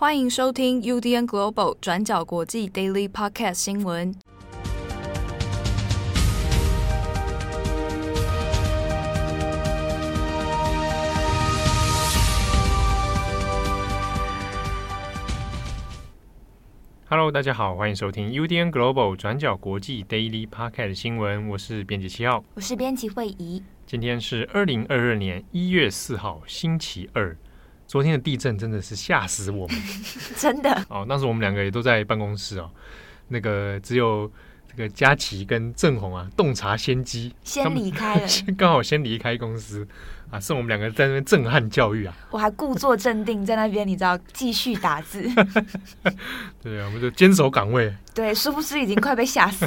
欢迎收听 UDN Global 转角国际 Daily Podcast 新闻。Hello，大家好，欢迎收听 UDN Global 转角国际 Daily Podcast 新闻。我是编辑七号，我是编辑惠仪。今天是二零二二年一月四号，星期二。昨天的地震真的是吓死我们，真的哦。当时我们两个也都在办公室哦，那个只有这个佳琪跟郑红啊洞察先机，先离开了，刚好先离开公司啊，是我们两个在那边震撼教育啊。我还故作镇定在那边，你知道继续打字。对啊，我们就坚守岗位。对，殊不知已经快被吓死。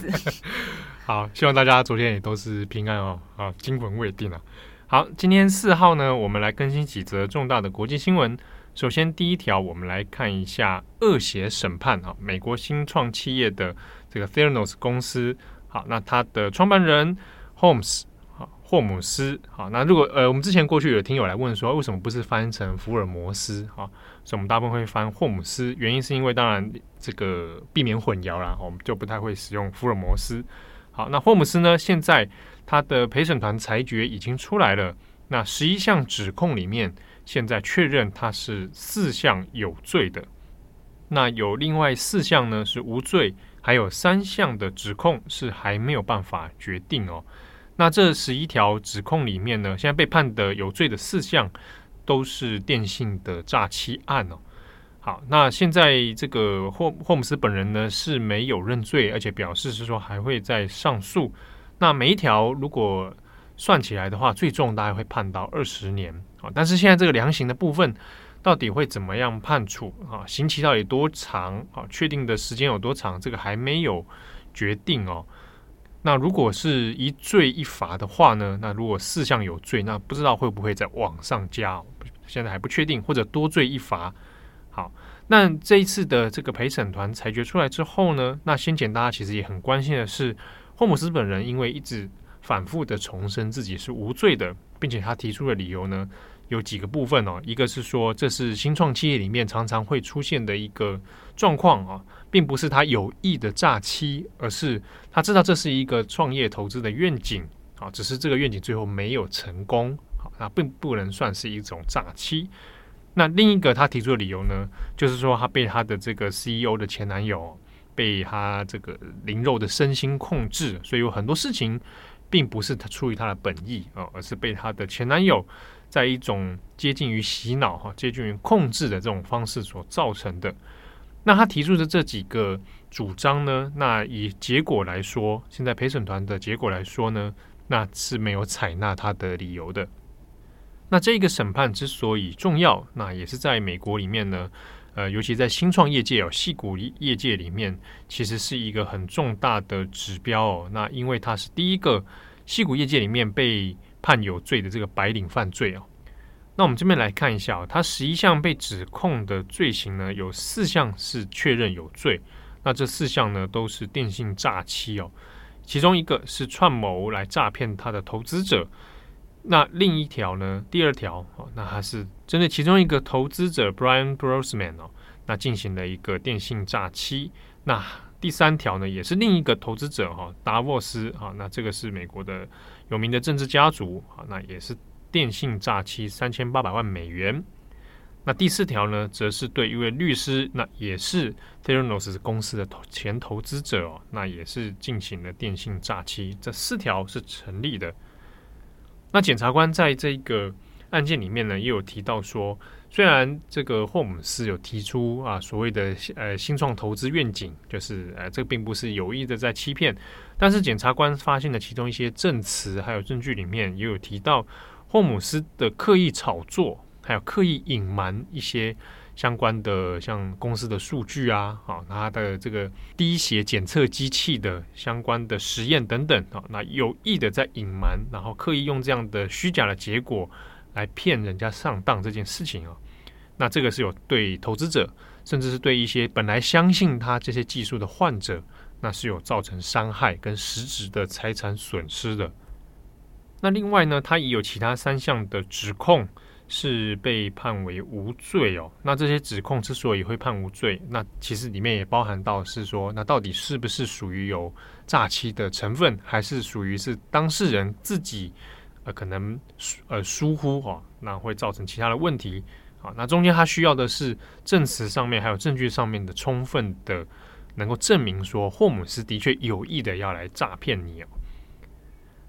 好，希望大家昨天也都是平安哦，啊，惊魂未定啊。好，今天四号呢，我们来更新几则重大的国际新闻。首先，第一条，我们来看一下恶血审判啊，美国新创企业的这个 Theranos 公司。好，那它的创办人 Holmes 啊，霍姆斯。好，那如果呃，我们之前过去有听友来问说，为什么不是翻成福尔摩斯？啊，所以我们大部分会翻霍姆斯，原因是因为当然这个避免混淆啦，我们就不太会使用福尔摩斯。好，那霍姆斯呢，现在。他的陪审团裁决已经出来了，那十一项指控里面，现在确认他是四项有罪的，那有另外四项呢是无罪，还有三项的指控是还没有办法决定哦。那这十一条指控里面呢，现在被判的有罪的四项都是电信的诈欺案哦。好，那现在这个霍霍姆斯本人呢是没有认罪，而且表示是说还会再上诉。那每一条如果算起来的话，最重大概会判到二十年啊。但是现在这个量刑的部分到底会怎么样判处啊？刑期到底多长啊？确定的时间有多长？这个还没有决定哦。那如果是一罪一罚的话呢？那如果四项有罪，那不知道会不会再往上加？现在还不确定，或者多罪一罚。好，那这一次的这个陪审团裁决出来之后呢？那先前大家其实也很关心的是。霍姆斯本人因为一直反复的重申自己是无罪的，并且他提出的理由呢，有几个部分哦。一个是说，这是新创企业里面常常会出现的一个状况啊，并不是他有意的诈欺，而是他知道这是一个创业投资的愿景啊，只是这个愿景最后没有成功，好，那并不能算是一种诈欺。那另一个他提出的理由呢，就是说他被他的这个 CEO 的前男友。被他这个灵肉的身心控制，所以有很多事情并不是他出于他的本意啊，而是被他的前男友在一种接近于洗脑哈、接近于控制的这种方式所造成的。那他提出的这几个主张呢，那以结果来说，现在陪审团的结果来说呢，那是没有采纳他的理由的。那这个审判之所以重要，那也是在美国里面呢。呃，尤其在新创业界哦，矽谷业界里面，其实是一个很重大的指标哦。那因为它是第一个矽谷业界里面被判有罪的这个白领犯罪哦。那我们这边来看一下哦，他十一项被指控的罪行呢，有四项是确认有罪。那这四项呢，都是电信诈欺哦。其中一个是串谋来诈骗他的投资者。那另一条呢？第二条哦，那还是针对其中一个投资者 Brian Grossman 哦，那进行了一个电信诈欺。那第三条呢，也是另一个投资者哈，达沃斯啊，那这个是美国的有名的政治家族啊，那也是电信诈欺三千八百万美元。那第四条呢，则是对一位律师，那也是 Theranos 公司的投前投资者哦，那也是进行了电信诈欺。这四条是成立的。那检察官在这个案件里面呢，也有提到说，虽然这个霍姆斯有提出啊所谓的呃新创投资愿景，就是呃这并不是有意的在欺骗，但是检察官发现的其中一些证词还有证据里面，也有提到霍姆斯的刻意炒作，还有刻意隐瞒一些。相关的像公司的数据啊，啊，它的这个滴血检测机器的相关的实验等等啊，那有意的在隐瞒，然后刻意用这样的虚假的结果来骗人家上当这件事情啊，那这个是有对投资者，甚至是对一些本来相信他这些技术的患者，那是有造成伤害跟实质的财产损失的。那另外呢，他也有其他三项的指控。是被判为无罪哦。那这些指控之所以会判无罪，那其实里面也包含到是说，那到底是不是属于有诈欺的成分，还是属于是当事人自己呃可能呃疏忽哈、哦，那会造成其他的问题啊。那中间他需要的是证词上面还有证据上面的充分的能够证明说霍姆斯的确有意的要来诈骗你哦。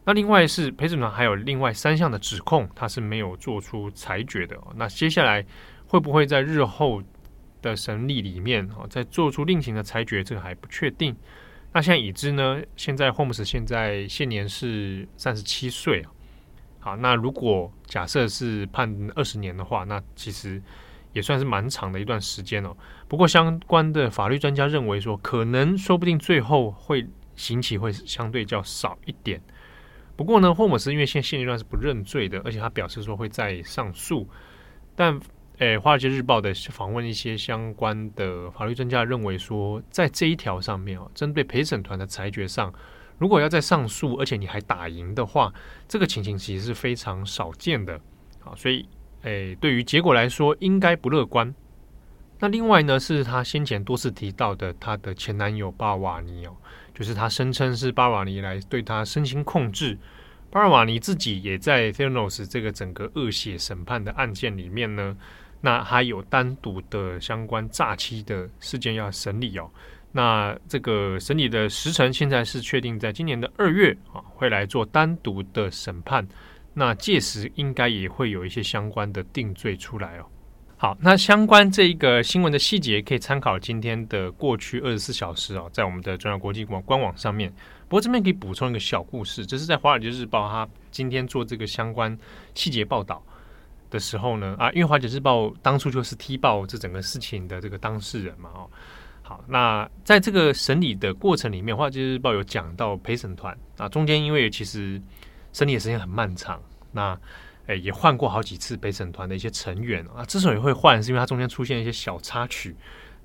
那另外是陪审团还有另外三项的指控，他是没有做出裁决的。那接下来会不会在日后的审理里面啊，再做出另行的裁决，这个还不确定。那现在已知呢，现在霍姆斯现在现年是三十七岁啊。好，那如果假设是判二十年的话，那其实也算是蛮长的一段时间哦。不过相关的法律专家认为说，可能说不定最后会刑期会相对较少一点。不过呢，霍姆斯因为现现阶段是不认罪的，而且他表示说会再上诉。但，诶，《华尔街日报》的访问一些相关的法律专家认为说，在这一条上面啊，针对陪审团的裁决上，如果要再上诉，而且你还打赢的话，这个情形其实是非常少见的。好，所以，诶，对于结果来说，应该不乐观。那另外呢，是他先前多次提到的他的前男友巴瓦尼哦。就是他声称是巴瓦尼来对他身心控制，巴尔瓦尼自己也在 Theranos 这个整个恶血审判的案件里面呢，那还有单独的相关诈欺的事件要审理哦。那这个审理的时程现在是确定在今年的二月啊，会来做单独的审判。那届时应该也会有一些相关的定罪出来哦。好，那相关这一个新闻的细节可以参考今天的过去二十四小时哦，在我们的中央国际网官网上面。不过这边可以补充一个小故事，这是在《华尔街日报》它今天做这个相关细节报道的时候呢，啊，因为《华尔街日报》当初就是踢爆这整个事情的这个当事人嘛，哦，好，那在这个审理的过程里面，《华尔街日报》有讲到陪审团啊，中间因为其实审理的时间很漫长，那。也换过好几次陪审团的一些成员啊。之所以会换，是因为它中间出现一些小插曲。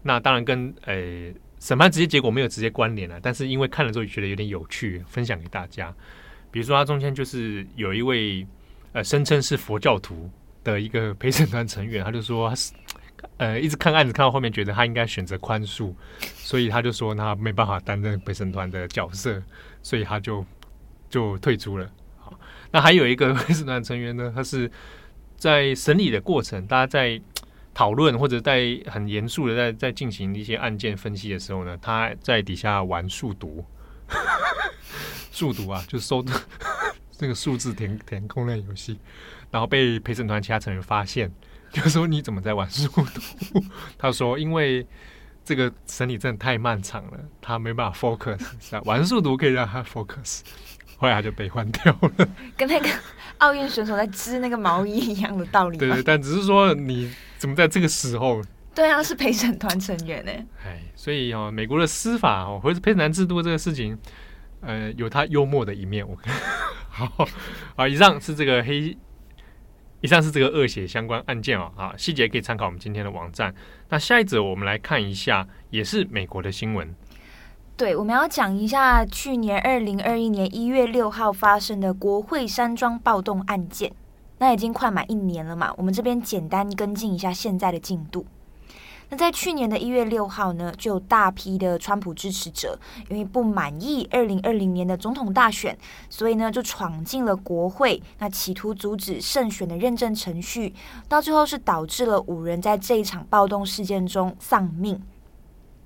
那当然跟诶审判直接结果没有直接关联了，但是因为看了之后觉得有点有趣，分享给大家。比如说，它中间就是有一位呃声称是佛教徒的一个陪审团成员，他就说他是呃一直看案子看到后面，觉得他应该选择宽恕，所以他就说他没办法担任陪审团的角色，所以他就就退出了。那还有一个陪审团成员呢，他是在审理的过程，大家在讨论或者在很严肃的在在进行一些案件分析的时候呢，他在底下玩数独，数独啊，就搜这个数字填填空类游戏，然后被陪审团其他成员发现，就说你怎么在玩数独？他说因为这个审理真的太漫长了，他没办法 focus，玩数独可以让他 focus。后来他就被换掉了，跟那个奥运选手在织那个毛衣一样的道理。对对，但只是说你怎么在这个时候？对啊，是陪审团成员呢。哎，所以哦，美国的司法哦，或者陪审团制度这个事情，呃，有他幽默的一面。我 好啊，以上是这个黑，以上是这个恶血相关案件哦。啊，细节可以参考我们今天的网站。那下一则我们来看一下，也是美国的新闻。对，我们要讲一下去年二零二一年一月六号发生的国会山庄暴动案件。那已经快满一年了嘛，我们这边简单跟进一下现在的进度。那在去年的一月六号呢，就有大批的川普支持者因为不满意二零二零年的总统大选，所以呢就闯进了国会，那企图阻止胜选的认证程序，到最后是导致了五人在这一场暴动事件中丧命。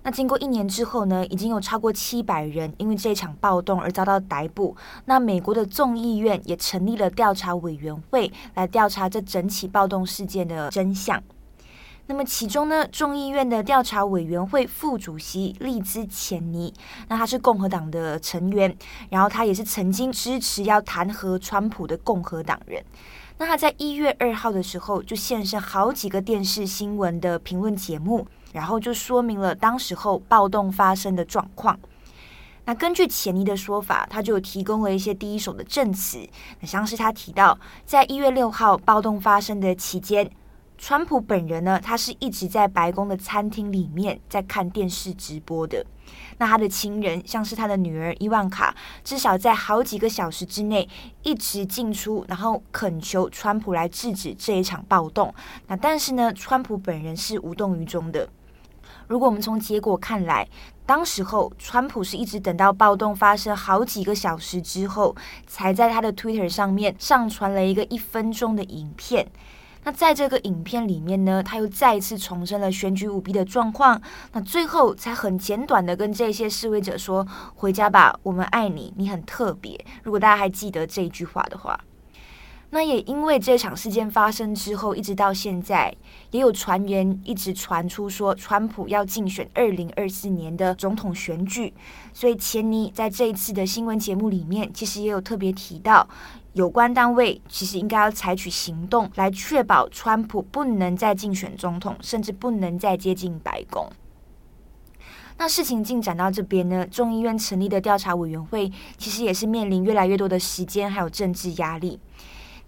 那经过一年之后呢，已经有超过七百人因为这场暴动而遭到逮捕。那美国的众议院也成立了调查委员会来调查这整起暴动事件的真相。那么其中呢，众议院的调查委员会副主席利兹·钱尼，那他是共和党的成员，然后他也是曾经支持要弹劾川普的共和党人。那他在一月二号的时候就现身好几个电视新闻的评论节目。然后就说明了当时候暴动发生的状况。那根据钱尼的说法，他就提供了一些第一手的证词。那像是他提到，在一月六号暴动发生的期间，川普本人呢，他是一直在白宫的餐厅里面在看电视直播的。那他的亲人，像是他的女儿伊万卡，至少在好几个小时之内一直进出，然后恳求川普来制止这一场暴动。那但是呢，川普本人是无动于衷的。如果我们从结果看来，当时候川普是一直等到暴动发生好几个小时之后，才在他的 Twitter 上面上传了一个一分钟的影片。那在这个影片里面呢，他又再一次重申了选举舞弊的状况。那最后才很简短的跟这些示威者说：“回家吧，我们爱你，你很特别。”如果大家还记得这一句话的话。那也因为这场事件发生之后，一直到现在，也有传言一直传出说，川普要竞选二零二四年的总统选举。所以钱尼在这一次的新闻节目里面，其实也有特别提到，有关单位其实应该要采取行动，来确保川普不能再竞选总统，甚至不能再接近白宫。那事情进展到这边呢，众议院成立的调查委员会，其实也是面临越来越多的时间还有政治压力。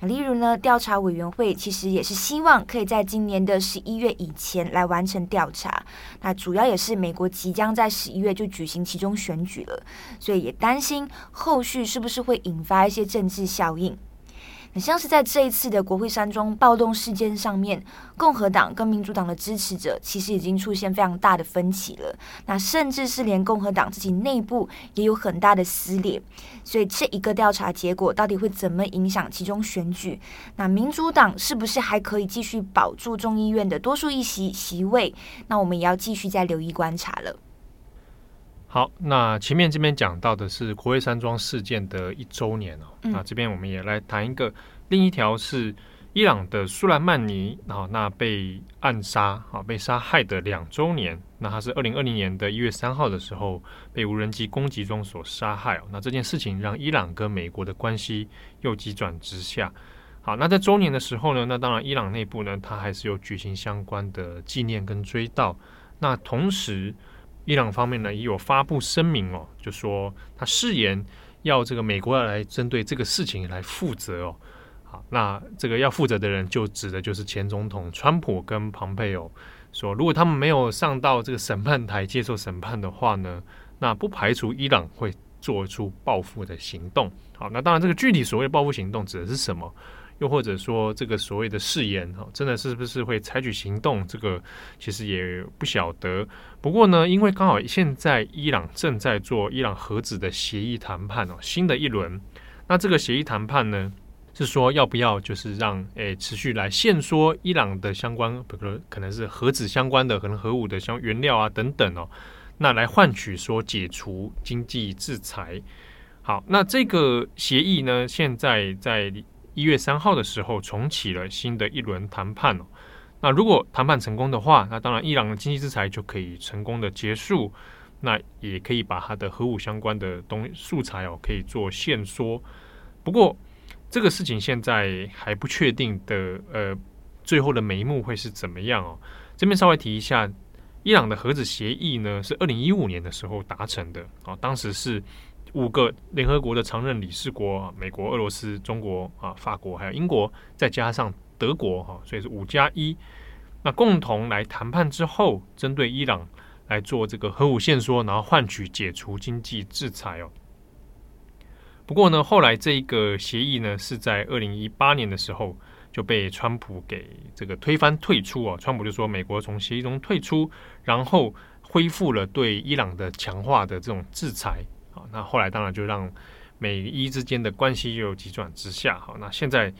例如呢，调查委员会其实也是希望可以在今年的十一月以前来完成调查。那主要也是美国即将在十一月就举行其中选举了，所以也担心后续是不是会引发一些政治效应。像是在这一次的国会山庄暴动事件上面，共和党跟民主党的支持者其实已经出现非常大的分歧了。那甚至是连共和党自己内部也有很大的撕裂。所以这一个调查结果到底会怎么影响其中选举？那民主党是不是还可以继续保住众议院的多数议席席位？那我们也要继续再留意观察了。好，那前面这边讲到的是国会山庄事件的一周年哦。嗯、那这边我们也来谈一个，另一条是伊朗的苏莱曼尼啊，那被暗杀啊，被杀害的两周年。那他是二零二零年的一月三号的时候被无人机攻击中所杀害哦。那这件事情让伊朗跟美国的关系又急转直下。好，那在周年的时候呢，那当然伊朗内部呢，它还是有举行相关的纪念跟追悼。那同时，伊朗方面呢也有发布声明哦，就说他誓言要这个美国要来针对这个事情来负责哦。好，那这个要负责的人就指的就是前总统川普跟庞佩奥，说如果他们没有上到这个审判台接受审判的话呢，那不排除伊朗会做出报复的行动。好，那当然这个具体所谓报复行动指的是什么？又或者说，这个所谓的誓言哈，真的是不是会采取行动？这个其实也不晓得。不过呢，因为刚好现在伊朗正在做伊朗核子的协议谈判哦，新的一轮。那这个协议谈判呢，是说要不要就是让诶持续来限缩伊朗的相关，比如可能是核子相关的，可能核武的相原料啊等等哦，那来换取说解除经济制裁。好，那这个协议呢，现在在。一月三号的时候重启了新的一轮谈判哦。那如果谈判成功的话，那当然伊朗的经济制裁就可以成功的结束，那也可以把它的核武相关的东素材哦可以做限缩。不过这个事情现在还不确定的，呃，最后的眉目会是怎么样哦？这边稍微提一下，伊朗的核子协议呢是二零一五年的时候达成的哦，当时是。五个联合国的常任理事国，美国、俄罗斯、中国啊、法国还有英国，再加上德国哈，所以是五加一。那共同来谈判之后，针对伊朗来做这个核武限缩，然后换取解除经济制裁哦。不过呢，后来这个协议呢，是在二零一八年的时候就被川普给这个推翻退出哦。川普就说，美国从协议中退出，然后恢复了对伊朗的强化的这种制裁。那后来当然就让美伊之间的关系又急转直下。好，那现在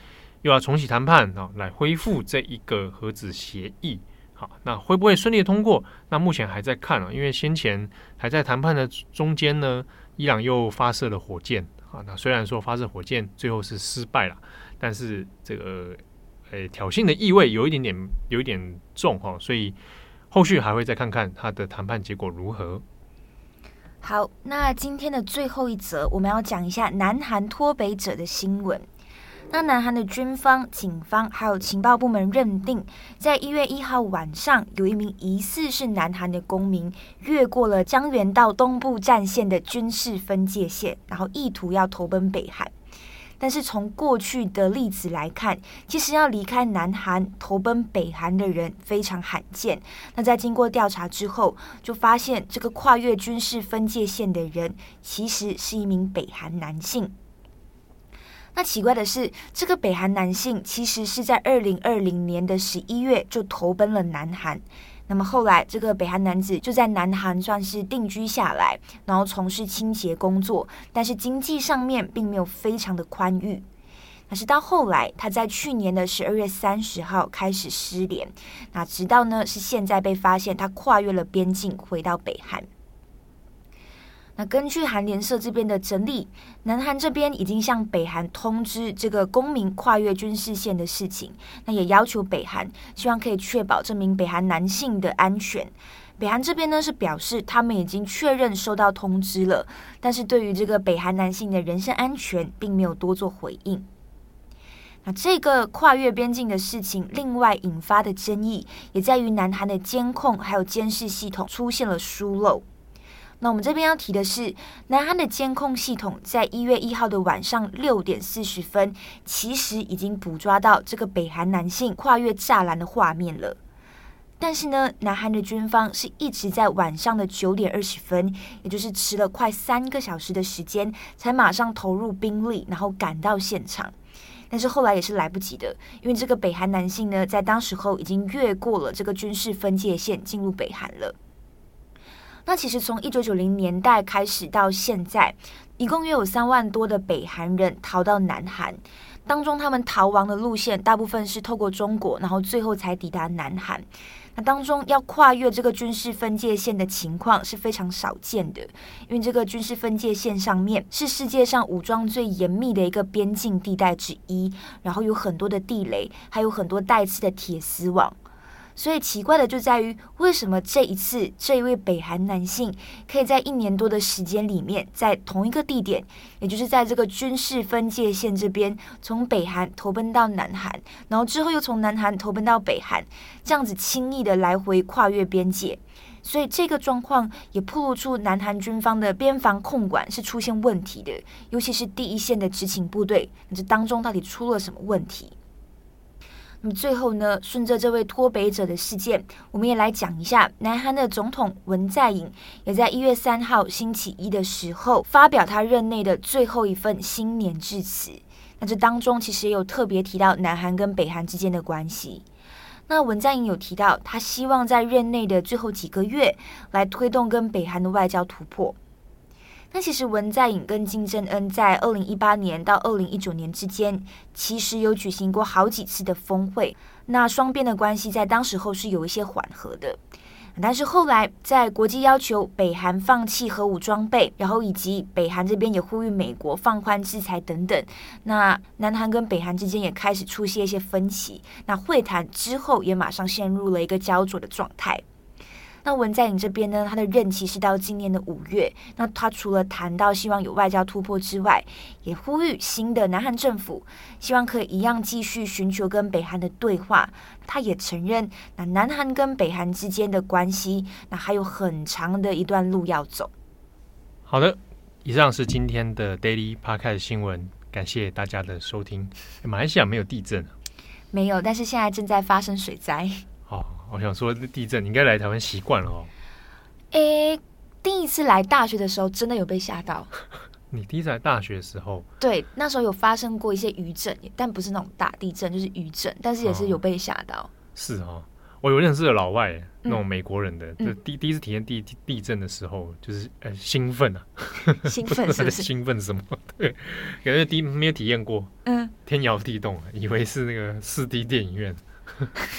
又要重启谈判啊，来恢复这一个核子协议。好，那会不会顺利通过？那目前还在看啊，因为先前还在谈判的中间呢，伊朗又发射了火箭。啊，那虽然说发射火箭最后是失败了，但是这个诶挑衅的意味有一点点有一点重哈，所以后续还会再看看他的谈判结果如何。好，那今天的最后一则，我们要讲一下南韩脱北者的新闻。那南韩的军方、警方还有情报部门认定，在一月一号晚上，有一名疑似是南韩的公民越过了江原道东部战线的军事分界线，然后意图要投奔北韩。但是从过去的例子来看，其实要离开南韩投奔北韩的人非常罕见。那在经过调查之后，就发现这个跨越军事分界线的人其实是一名北韩男性。那奇怪的是，这个北韩男性其实是在二零二零年的十一月就投奔了南韩。那么后来，这个北韩男子就在南韩算是定居下来，然后从事清洁工作，但是经济上面并没有非常的宽裕。那是到后来，他在去年的十二月三十号开始失联，那直到呢是现在被发现，他跨越了边境回到北韩。那根据韩联社这边的整理，南韩这边已经向北韩通知这个公民跨越军事线的事情，那也要求北韩希望可以确保这名北韩男性的安全。北韩这边呢是表示他们已经确认收到通知了，但是对于这个北韩男性的人身安全并没有多做回应。那这个跨越边境的事情，另外引发的争议也在于南韩的监控还有监视系统出现了疏漏。那我们这边要提的是，南韩的监控系统在一月一号的晚上六点四十分，其实已经捕捉到这个北韩男性跨越栅栏的画面了。但是呢，南韩的军方是一直在晚上的九点二十分，也就是迟了快三个小时的时间，才马上投入兵力，然后赶到现场。但是后来也是来不及的，因为这个北韩男性呢，在当时候已经越过了这个军事分界线，进入北韩了。那其实从一九九零年代开始到现在，一共约有三万多的北韩人逃到南韩，当中他们逃亡的路线大部分是透过中国，然后最后才抵达南韩。那当中要跨越这个军事分界线的情况是非常少见的，因为这个军事分界线上面是世界上武装最严密的一个边境地带之一，然后有很多的地雷，还有很多带刺的铁丝网。所以奇怪的就在于，为什么这一次这一位北韩男性可以在一年多的时间里面，在同一个地点，也就是在这个军事分界线这边，从北韩投奔到南韩，然后之后又从南韩投奔到北韩，这样子轻易的来回跨越边界，所以这个状况也暴露出南韩军方的边防控管是出现问题的，尤其是第一线的执勤部队，那这当中到底出了什么问题？那么最后呢，顺着这位脱北者的事件，我们也来讲一下南韩的总统文在寅也在一月三号星期一的时候发表他任内的最后一份新年致辞。那这当中其实也有特别提到南韩跟北韩之间的关系。那文在寅有提到，他希望在任内的最后几个月来推动跟北韩的外交突破。那其实文在寅跟金正恩在二零一八年到二零一九年之间，其实有举行过好几次的峰会。那双边的关系在当时候是有一些缓和的，但是后来在国际要求北韩放弃核武装备，然后以及北韩这边也呼吁美国放宽制裁等等，那南韩跟北韩之间也开始出现一些分歧。那会谈之后也马上陷入了一个焦灼的状态。那文在寅这边呢，他的任期是到今年的五月。那他除了谈到希望有外交突破之外，也呼吁新的南韩政府希望可以一样继续寻求跟北韩的对话。他也承认，那南韩跟北韩之间的关系，那还有很长的一段路要走。好的，以上是今天的 Daily Podcast 新闻，感谢大家的收听。马来西亚没有地震？没有，但是现在正在发生水灾。哦。我想说，地震你应该来台湾习惯了哦。诶，第一次来大学的时候，真的有被吓到。你第一次来大学的时候，对，那时候有发生过一些余震，但不是那种大地震，就是余震，但是也是有被吓到。哦。是哦，我有认识的老外，那种美国人的，嗯、就第第一次体验地地震的时候，就是呃兴奋啊，兴奋 是不是？兴奋什么？对，感觉第一没有体验过，嗯，天摇地动，以为是那个四 D 电影院。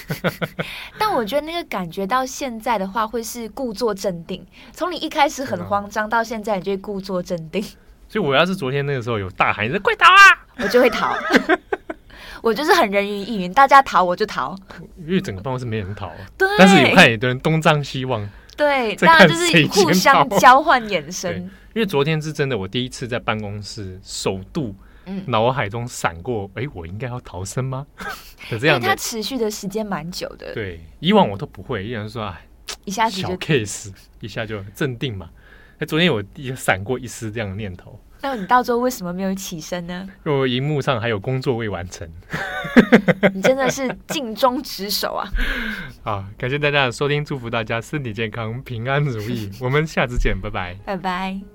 但我觉得那个感觉到现在的话，会是故作镇定。从你一开始很慌张到现在，你就会故作镇定。所以我要是昨天那个时候有大喊“快逃啊”，我就会逃。我就是很人云亦云，大家逃我就逃。因为整个办公室没人逃，对。但是有看有的人东张西望，对，大家就是互相交换眼神。因为昨天是真的，我第一次在办公室首度。脑海中闪过，哎、欸，我应该要逃生吗？的这样的，它持续的时间蛮久的。对，以往我都不会，依然说，哎，一下子就小 case，一下就镇定嘛。那昨天我闪过一丝这样的念头，那你到最后为什么没有起身呢？因为我荧幕上还有工作未完成。你真的是尽忠职守啊！好，感谢大家的收听，祝福大家身体健康、平安如意。我们下次见，拜拜，拜拜。